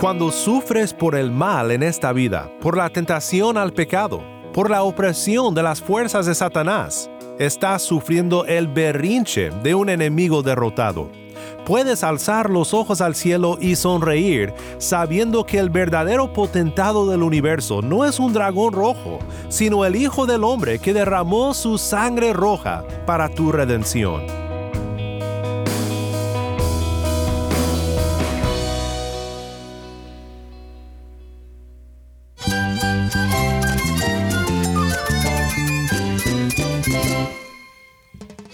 Cuando sufres por el mal en esta vida, por la tentación al pecado, por la opresión de las fuerzas de Satanás, estás sufriendo el berrinche de un enemigo derrotado. Puedes alzar los ojos al cielo y sonreír sabiendo que el verdadero potentado del universo no es un dragón rojo, sino el Hijo del Hombre que derramó su sangre roja para tu redención.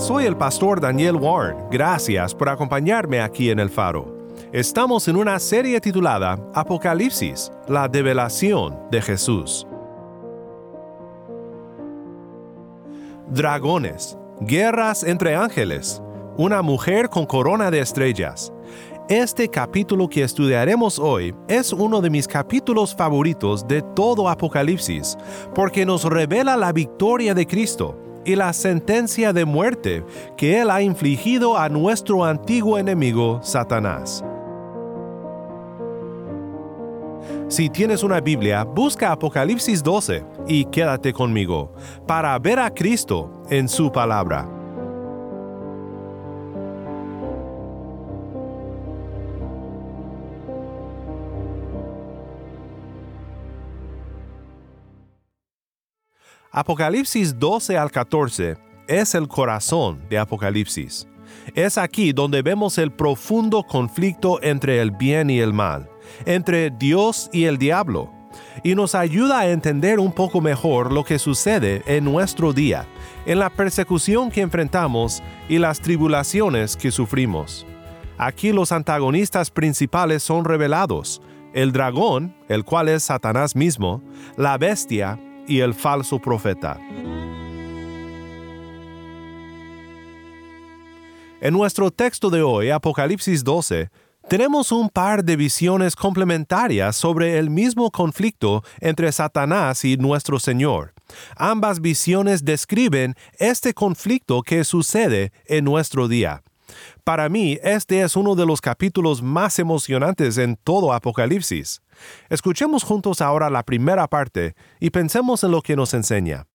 Soy el pastor Daniel Warren. Gracias por acompañarme aquí en el faro. Estamos en una serie titulada Apocalipsis, la develación de Jesús. Dragones, guerras entre ángeles, una mujer con corona de estrellas. Este capítulo que estudiaremos hoy es uno de mis capítulos favoritos de todo Apocalipsis, porque nos revela la victoria de Cristo y la sentencia de muerte que Él ha infligido a nuestro antiguo enemigo, Satanás. Si tienes una Biblia, busca Apocalipsis 12 y quédate conmigo para ver a Cristo en su palabra. Apocalipsis 12 al 14 es el corazón de Apocalipsis. Es aquí donde vemos el profundo conflicto entre el bien y el mal, entre Dios y el diablo, y nos ayuda a entender un poco mejor lo que sucede en nuestro día, en la persecución que enfrentamos y las tribulaciones que sufrimos. Aquí los antagonistas principales son revelados, el dragón, el cual es Satanás mismo, la bestia y el falso profeta. En nuestro texto de hoy, Apocalipsis 12, tenemos un par de visiones complementarias sobre el mismo conflicto entre Satanás y nuestro Señor. Ambas visiones describen este conflicto que sucede en nuestro día. Para mí, este es uno de los capítulos más emocionantes en todo Apocalipsis. Escuchemos juntos ahora la primera parte y pensemos en lo que nos enseña.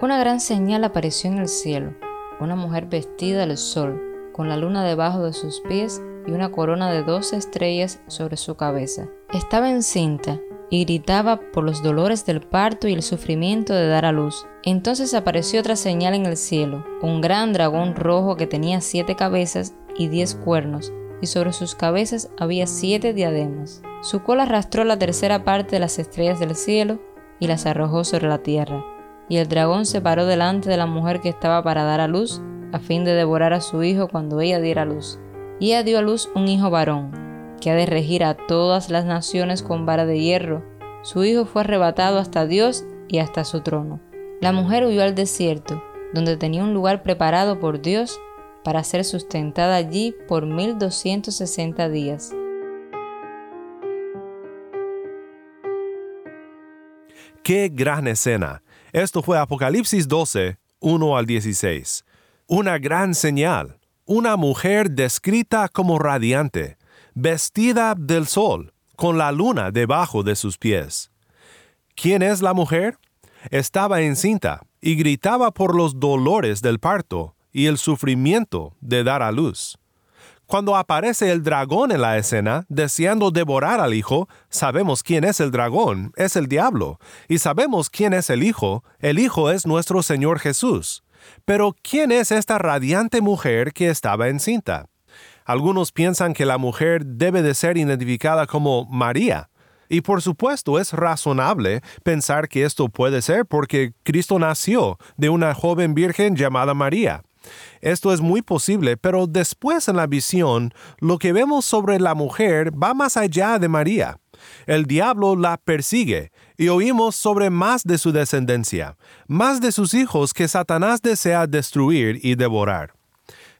Una gran señal apareció en el cielo, una mujer vestida del sol, con la luna debajo de sus pies y una corona de doce estrellas sobre su cabeza. Estaba encinta y gritaba por los dolores del parto y el sufrimiento de dar a luz. Entonces apareció otra señal en el cielo, un gran dragón rojo que tenía siete cabezas y diez cuernos, y sobre sus cabezas había siete diademas. Su cola arrastró la tercera parte de las estrellas del cielo y las arrojó sobre la tierra. Y el dragón se paró delante de la mujer que estaba para dar a luz, a fin de devorar a su hijo cuando ella diera luz. Y ella dio a luz un hijo varón que ha de regir a todas las naciones con vara de hierro. Su hijo fue arrebatado hasta Dios y hasta su trono. La mujer huyó al desierto, donde tenía un lugar preparado por Dios para ser sustentada allí por 1260 días. ¡Qué gran escena! Esto fue Apocalipsis 12, 1 al 16. Una gran señal, una mujer descrita como radiante, vestida del sol, con la luna debajo de sus pies. ¿Quién es la mujer? Estaba encinta y gritaba por los dolores del parto y el sufrimiento de dar a luz. Cuando aparece el dragón en la escena, deseando devorar al hijo, sabemos quién es el dragón, es el diablo, y sabemos quién es el hijo, el hijo es nuestro Señor Jesús. Pero ¿quién es esta radiante mujer que estaba encinta? Algunos piensan que la mujer debe de ser identificada como María. Y por supuesto es razonable pensar que esto puede ser porque Cristo nació de una joven virgen llamada María. Esto es muy posible, pero después en la visión, lo que vemos sobre la mujer va más allá de María. El diablo la persigue y oímos sobre más de su descendencia, más de sus hijos que Satanás desea destruir y devorar.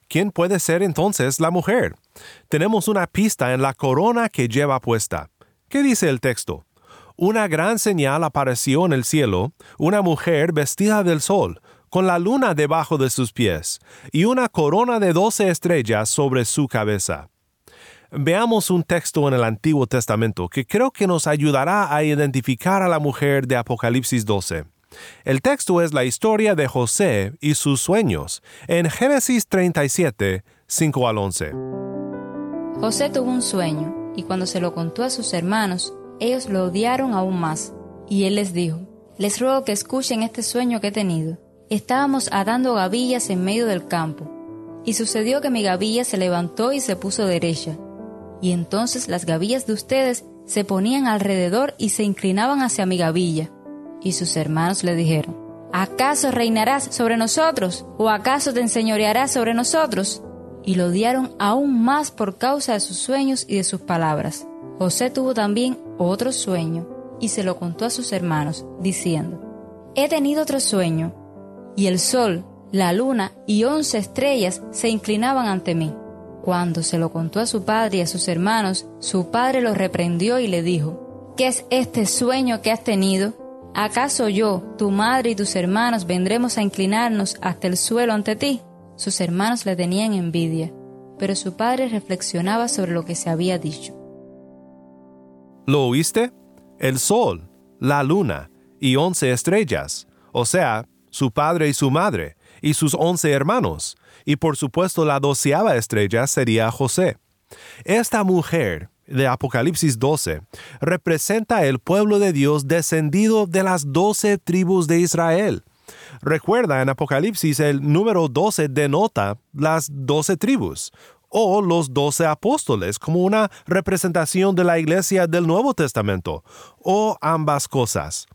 ¿Quién puede ser entonces la mujer? Tenemos una pista en la corona que lleva puesta. ¿Qué dice el texto? Una gran señal apareció en el cielo, una mujer vestida del sol, con la luna debajo de sus pies, y una corona de doce estrellas sobre su cabeza. Veamos un texto en el Antiguo Testamento que creo que nos ayudará a identificar a la mujer de Apocalipsis 12. El texto es la historia de José y sus sueños, en Génesis 37, 5 al 11. José tuvo un sueño, y cuando se lo contó a sus hermanos, ellos lo odiaron aún más. Y él les dijo, Les ruego que escuchen este sueño que he tenido. Estábamos atando gavillas en medio del campo, y sucedió que mi gavilla se levantó y se puso derecha. Y entonces las gavillas de ustedes se ponían alrededor y se inclinaban hacia mi gavilla. Y sus hermanos le dijeron, ¿acaso reinarás sobre nosotros? ¿O acaso te enseñorearás sobre nosotros? Y lo odiaron aún más por causa de sus sueños y de sus palabras. José tuvo también otro sueño y se lo contó a sus hermanos, diciendo, He tenido otro sueño, y el sol, la luna y once estrellas se inclinaban ante mí. Cuando se lo contó a su padre y a sus hermanos, su padre lo reprendió y le dijo, ¿Qué es este sueño que has tenido? ¿Acaso yo, tu madre y tus hermanos vendremos a inclinarnos hasta el suelo ante ti? Sus hermanos le tenían envidia, pero su padre reflexionaba sobre lo que se había dicho. ¿Lo oíste? El sol, la luna y once estrellas, o sea, su padre y su madre, y sus once hermanos, y por supuesto la doceava estrella sería José. Esta mujer de Apocalipsis 12 representa el pueblo de Dios descendido de las doce tribus de Israel. Recuerda, en Apocalipsis el número 12 denota las doce tribus, o los doce apóstoles como una representación de la iglesia del Nuevo Testamento, o ambas cosas.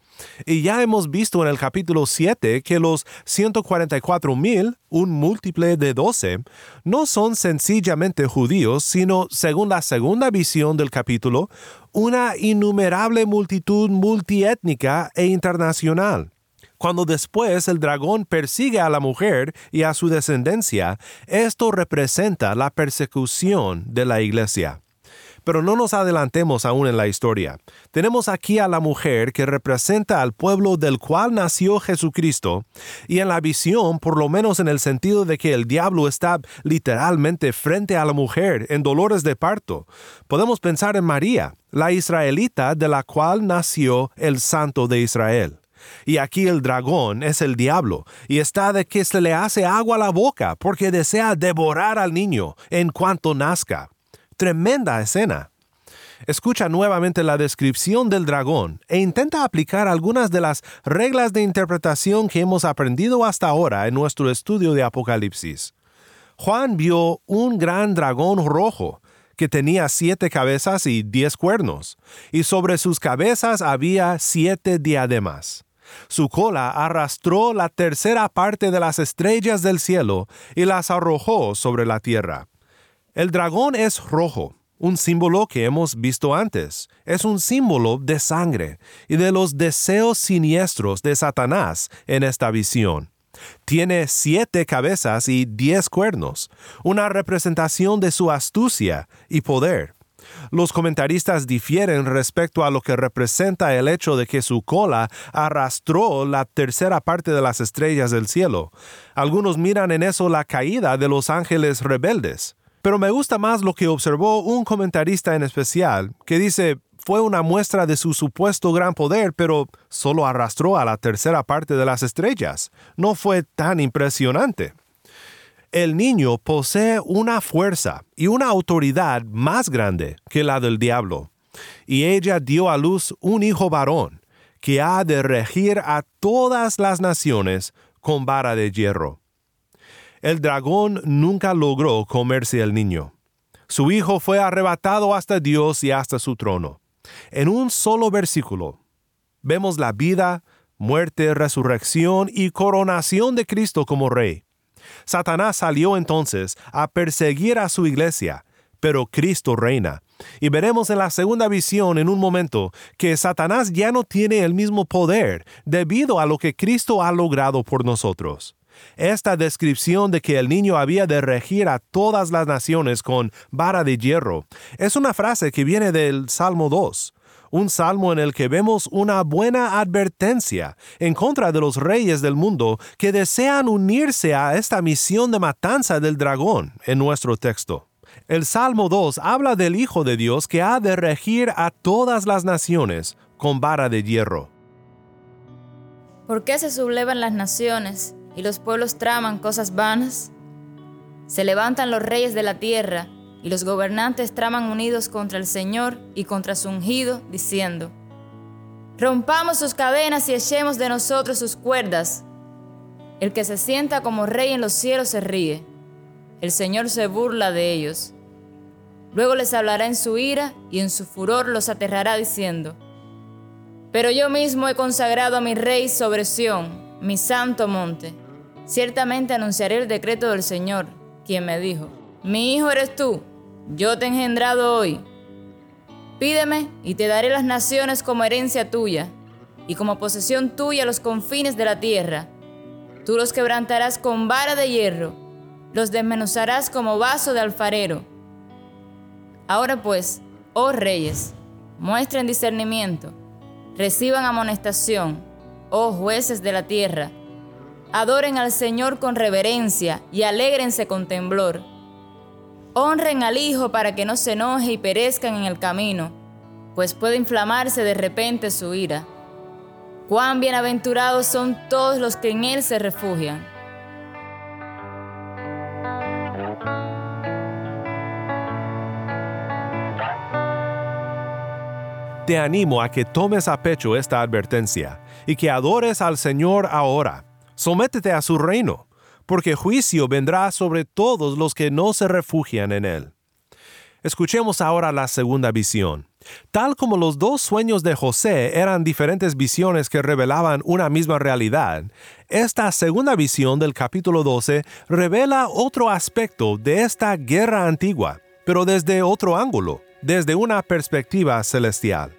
Y ya hemos visto en el capítulo 7 que los 144.000, un múltiple de 12, no son sencillamente judíos, sino, según la segunda visión del capítulo, una innumerable multitud multiétnica e internacional. Cuando después el dragón persigue a la mujer y a su descendencia, esto representa la persecución de la iglesia. Pero no nos adelantemos aún en la historia. Tenemos aquí a la mujer que representa al pueblo del cual nació Jesucristo, y en la visión, por lo menos en el sentido de que el diablo está literalmente frente a la mujer en dolores de parto, podemos pensar en María, la israelita de la cual nació el Santo de Israel. Y aquí el dragón es el diablo, y está de que se le hace agua a la boca porque desea devorar al niño en cuanto nazca. Tremenda escena. Escucha nuevamente la descripción del dragón e intenta aplicar algunas de las reglas de interpretación que hemos aprendido hasta ahora en nuestro estudio de Apocalipsis. Juan vio un gran dragón rojo que tenía siete cabezas y diez cuernos, y sobre sus cabezas había siete diademas. Su cola arrastró la tercera parte de las estrellas del cielo y las arrojó sobre la tierra. El dragón es rojo, un símbolo que hemos visto antes. Es un símbolo de sangre y de los deseos siniestros de Satanás en esta visión. Tiene siete cabezas y diez cuernos, una representación de su astucia y poder. Los comentaristas difieren respecto a lo que representa el hecho de que su cola arrastró la tercera parte de las estrellas del cielo. Algunos miran en eso la caída de los ángeles rebeldes. Pero me gusta más lo que observó un comentarista en especial, que dice, fue una muestra de su supuesto gran poder, pero solo arrastró a la tercera parte de las estrellas. No fue tan impresionante. El niño posee una fuerza y una autoridad más grande que la del diablo, y ella dio a luz un hijo varón, que ha de regir a todas las naciones con vara de hierro. El dragón nunca logró comerse al niño. Su hijo fue arrebatado hasta Dios y hasta su trono. En un solo versículo vemos la vida, muerte, resurrección y coronación de Cristo como rey. Satanás salió entonces a perseguir a su iglesia, pero Cristo reina. Y veremos en la segunda visión en un momento que Satanás ya no tiene el mismo poder debido a lo que Cristo ha logrado por nosotros. Esta descripción de que el niño había de regir a todas las naciones con vara de hierro es una frase que viene del Salmo 2 un salmo en el que vemos una buena advertencia en contra de los reyes del mundo que desean unirse a esta misión de matanza del dragón en nuestro texto. El Salmo 2 habla del Hijo de Dios que ha de regir a todas las naciones con vara de hierro. ¿Por qué se sublevan las naciones y los pueblos traman cosas vanas? Se levantan los reyes de la tierra y los gobernantes traman unidos contra el Señor y contra su ungido, diciendo, Rompamos sus cadenas y echemos de nosotros sus cuerdas. El que se sienta como rey en los cielos se ríe, el Señor se burla de ellos. Luego les hablará en su ira y en su furor los aterrará diciendo, Pero yo mismo he consagrado a mi rey sobre Sión, mi santo monte. Ciertamente anunciaré el decreto del Señor, quien me dijo, Mi hijo eres tú, yo te he engendrado hoy. Pídeme y te daré las naciones como herencia tuya, y como posesión tuya los confines de la tierra. Tú los quebrantarás con vara de hierro, los desmenuzarás como vaso de alfarero. Ahora pues, oh reyes, muestren discernimiento, reciban amonestación, oh jueces de la tierra. Adoren al Señor con reverencia y alégrense con temblor Honren al Hijo para que no se enoje y perezcan en el camino, pues puede inflamarse de repente su ira. Cuán bienaventurados son todos los que en Él se refugian. Te animo a que tomes a pecho esta advertencia y que adores al Señor ahora. Sométete a su reino porque juicio vendrá sobre todos los que no se refugian en él. Escuchemos ahora la segunda visión. Tal como los dos sueños de José eran diferentes visiones que revelaban una misma realidad, esta segunda visión del capítulo 12 revela otro aspecto de esta guerra antigua, pero desde otro ángulo, desde una perspectiva celestial.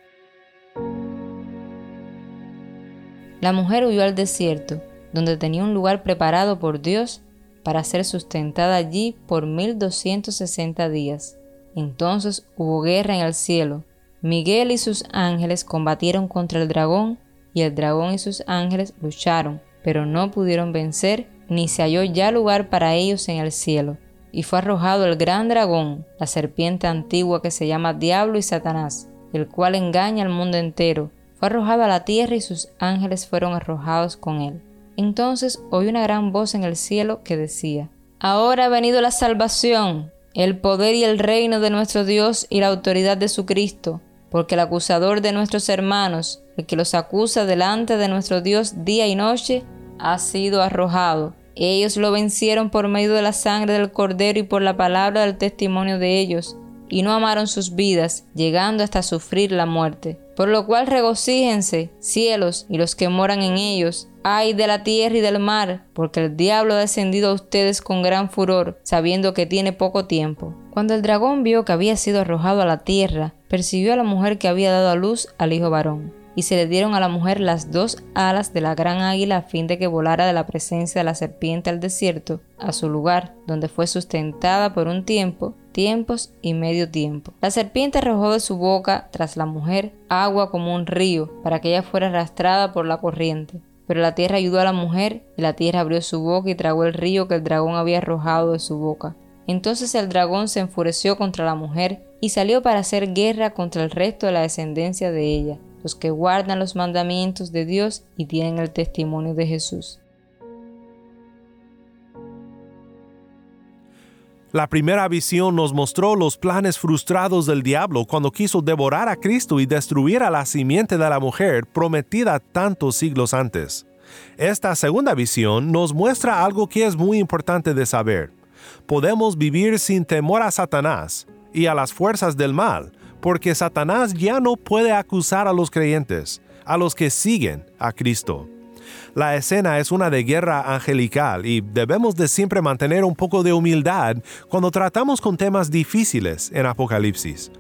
La mujer huyó al desierto donde tenía un lugar preparado por Dios para ser sustentada allí por 1260 días. Entonces hubo guerra en el cielo. Miguel y sus ángeles combatieron contra el dragón, y el dragón y sus ángeles lucharon, pero no pudieron vencer, ni se halló ya lugar para ellos en el cielo. Y fue arrojado el gran dragón, la serpiente antigua que se llama Diablo y Satanás, el cual engaña al mundo entero. Fue arrojado a la tierra y sus ángeles fueron arrojados con él. Entonces oí una gran voz en el cielo que decía, Ahora ha venido la salvación, el poder y el reino de nuestro Dios y la autoridad de su Cristo, porque el acusador de nuestros hermanos, el que los acusa delante de nuestro Dios día y noche, ha sido arrojado. Ellos lo vencieron por medio de la sangre del Cordero y por la palabra del testimonio de ellos, y no amaron sus vidas, llegando hasta sufrir la muerte. Por lo cual regocíjense, cielos y los que moran en ellos, ay de la tierra y del mar, porque el diablo ha descendido a ustedes con gran furor, sabiendo que tiene poco tiempo. Cuando el dragón vio que había sido arrojado a la tierra, persiguió a la mujer que había dado a luz al hijo varón y se le dieron a la mujer las dos alas de la gran águila a fin de que volara de la presencia de la serpiente al desierto, a su lugar, donde fue sustentada por un tiempo, tiempos y medio tiempo. La serpiente arrojó de su boca tras la mujer agua como un río, para que ella fuera arrastrada por la corriente. Pero la tierra ayudó a la mujer, y la tierra abrió su boca y tragó el río que el dragón había arrojado de su boca. Entonces el dragón se enfureció contra la mujer y salió para hacer guerra contra el resto de la descendencia de ella los que guardan los mandamientos de Dios y tienen el testimonio de Jesús. La primera visión nos mostró los planes frustrados del diablo cuando quiso devorar a Cristo y destruir a la simiente de la mujer prometida tantos siglos antes. Esta segunda visión nos muestra algo que es muy importante de saber. Podemos vivir sin temor a Satanás y a las fuerzas del mal, porque Satanás ya no puede acusar a los creyentes, a los que siguen a Cristo. La escena es una de guerra angelical y debemos de siempre mantener un poco de humildad cuando tratamos con temas difíciles en Apocalipsis.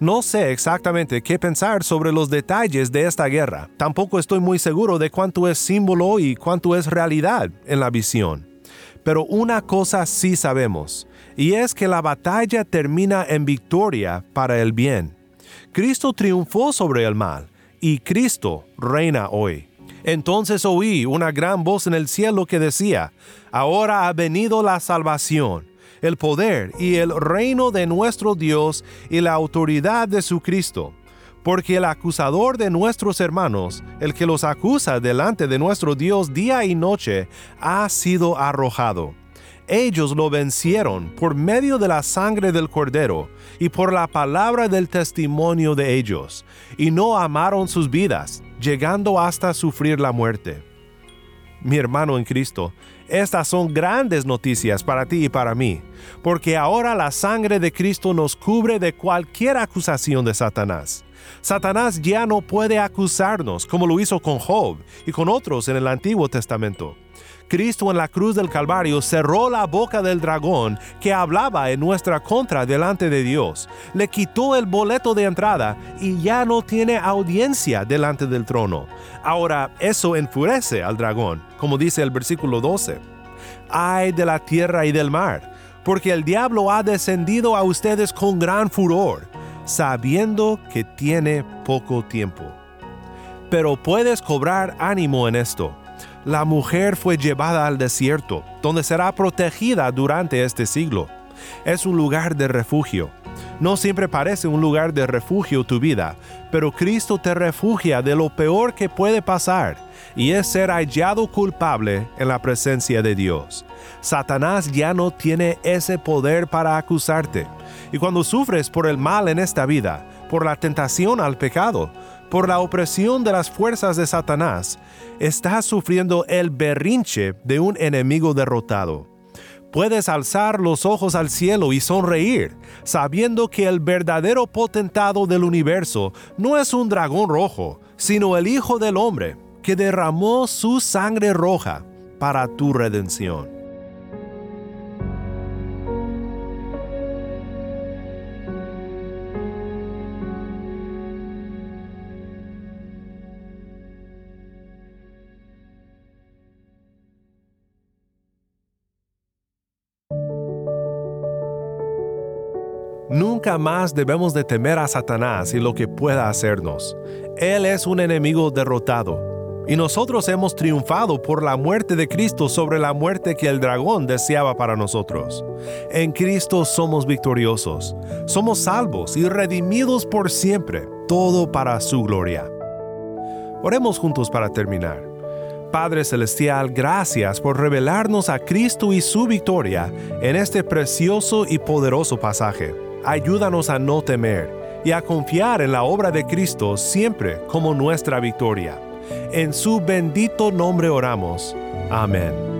No sé exactamente qué pensar sobre los detalles de esta guerra. Tampoco estoy muy seguro de cuánto es símbolo y cuánto es realidad en la visión. Pero una cosa sí sabemos, y es que la batalla termina en victoria para el bien. Cristo triunfó sobre el mal, y Cristo reina hoy. Entonces oí una gran voz en el cielo que decía, Ahora ha venido la salvación el poder y el reino de nuestro Dios y la autoridad de su Cristo. Porque el acusador de nuestros hermanos, el que los acusa delante de nuestro Dios día y noche, ha sido arrojado. Ellos lo vencieron por medio de la sangre del cordero y por la palabra del testimonio de ellos, y no amaron sus vidas, llegando hasta sufrir la muerte. Mi hermano en Cristo, estas son grandes noticias para ti y para mí, porque ahora la sangre de Cristo nos cubre de cualquier acusación de Satanás. Satanás ya no puede acusarnos como lo hizo con Job y con otros en el Antiguo Testamento. Cristo en la cruz del Calvario cerró la boca del dragón que hablaba en nuestra contra delante de Dios, le quitó el boleto de entrada y ya no tiene audiencia delante del trono. Ahora eso enfurece al dragón, como dice el versículo 12. Ay de la tierra y del mar, porque el diablo ha descendido a ustedes con gran furor, sabiendo que tiene poco tiempo. Pero puedes cobrar ánimo en esto la mujer fue llevada al desierto, donde será protegida durante este siglo. Es un lugar de refugio. No siempre parece un lugar de refugio tu vida, pero Cristo te refugia de lo peor que puede pasar, y es ser hallado culpable en la presencia de Dios. Satanás ya no tiene ese poder para acusarte. Y cuando sufres por el mal en esta vida, por la tentación al pecado, por la opresión de las fuerzas de Satanás, estás sufriendo el berrinche de un enemigo derrotado. Puedes alzar los ojos al cielo y sonreír, sabiendo que el verdadero potentado del universo no es un dragón rojo, sino el Hijo del Hombre, que derramó su sangre roja para tu redención. Nunca más debemos de temer a Satanás y lo que pueda hacernos. Él es un enemigo derrotado. Y nosotros hemos triunfado por la muerte de Cristo sobre la muerte que el dragón deseaba para nosotros. En Cristo somos victoriosos. Somos salvos y redimidos por siempre, todo para su gloria. Oremos juntos para terminar. Padre Celestial, gracias por revelarnos a Cristo y su victoria en este precioso y poderoso pasaje ayúdanos a no temer y a confiar en la obra de Cristo siempre como nuestra victoria. En su bendito nombre oramos. Amén.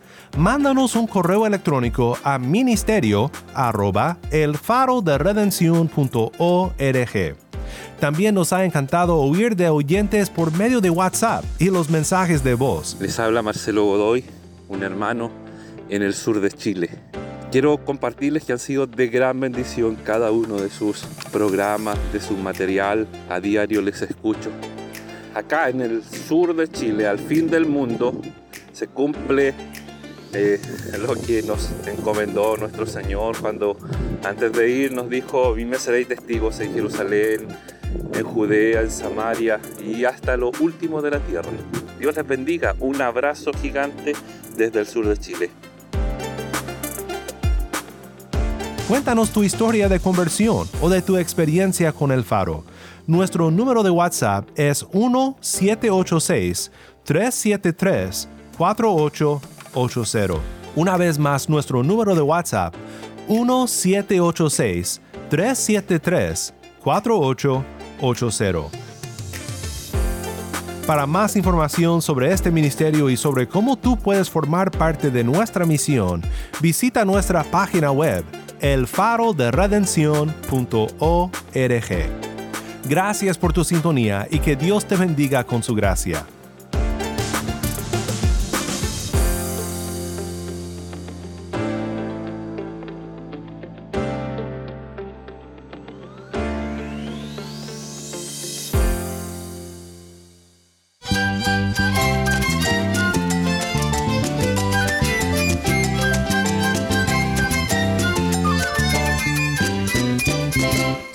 Mándanos un correo electrónico a ministerio arroba el faro También nos ha encantado oír de oyentes por medio de WhatsApp y los mensajes de voz. Les habla Marcelo Godoy, un hermano en el sur de Chile. Quiero compartirles que han sido de gran bendición cada uno de sus programas, de su material. A diario les escucho. Acá en el sur de Chile, al fin del mundo, se cumple eh, lo que nos encomendó nuestro Señor cuando antes de ir nos dijo, me seréis testigos en Jerusalén, en Judea, en Samaria y hasta lo último de la tierra. Dios les bendiga. Un abrazo gigante desde el sur de Chile. Cuéntanos tu historia de conversión o de tu experiencia con el faro. Nuestro número de WhatsApp es 1-786-373-4880. Una vez más, nuestro número de WhatsApp 1-786-373-4880. Para más información sobre este ministerio y sobre cómo tú puedes formar parte de nuestra misión, visita nuestra página web elfaroderedencion.org. Gracias por tu sintonía y que Dios te bendiga con su gracia.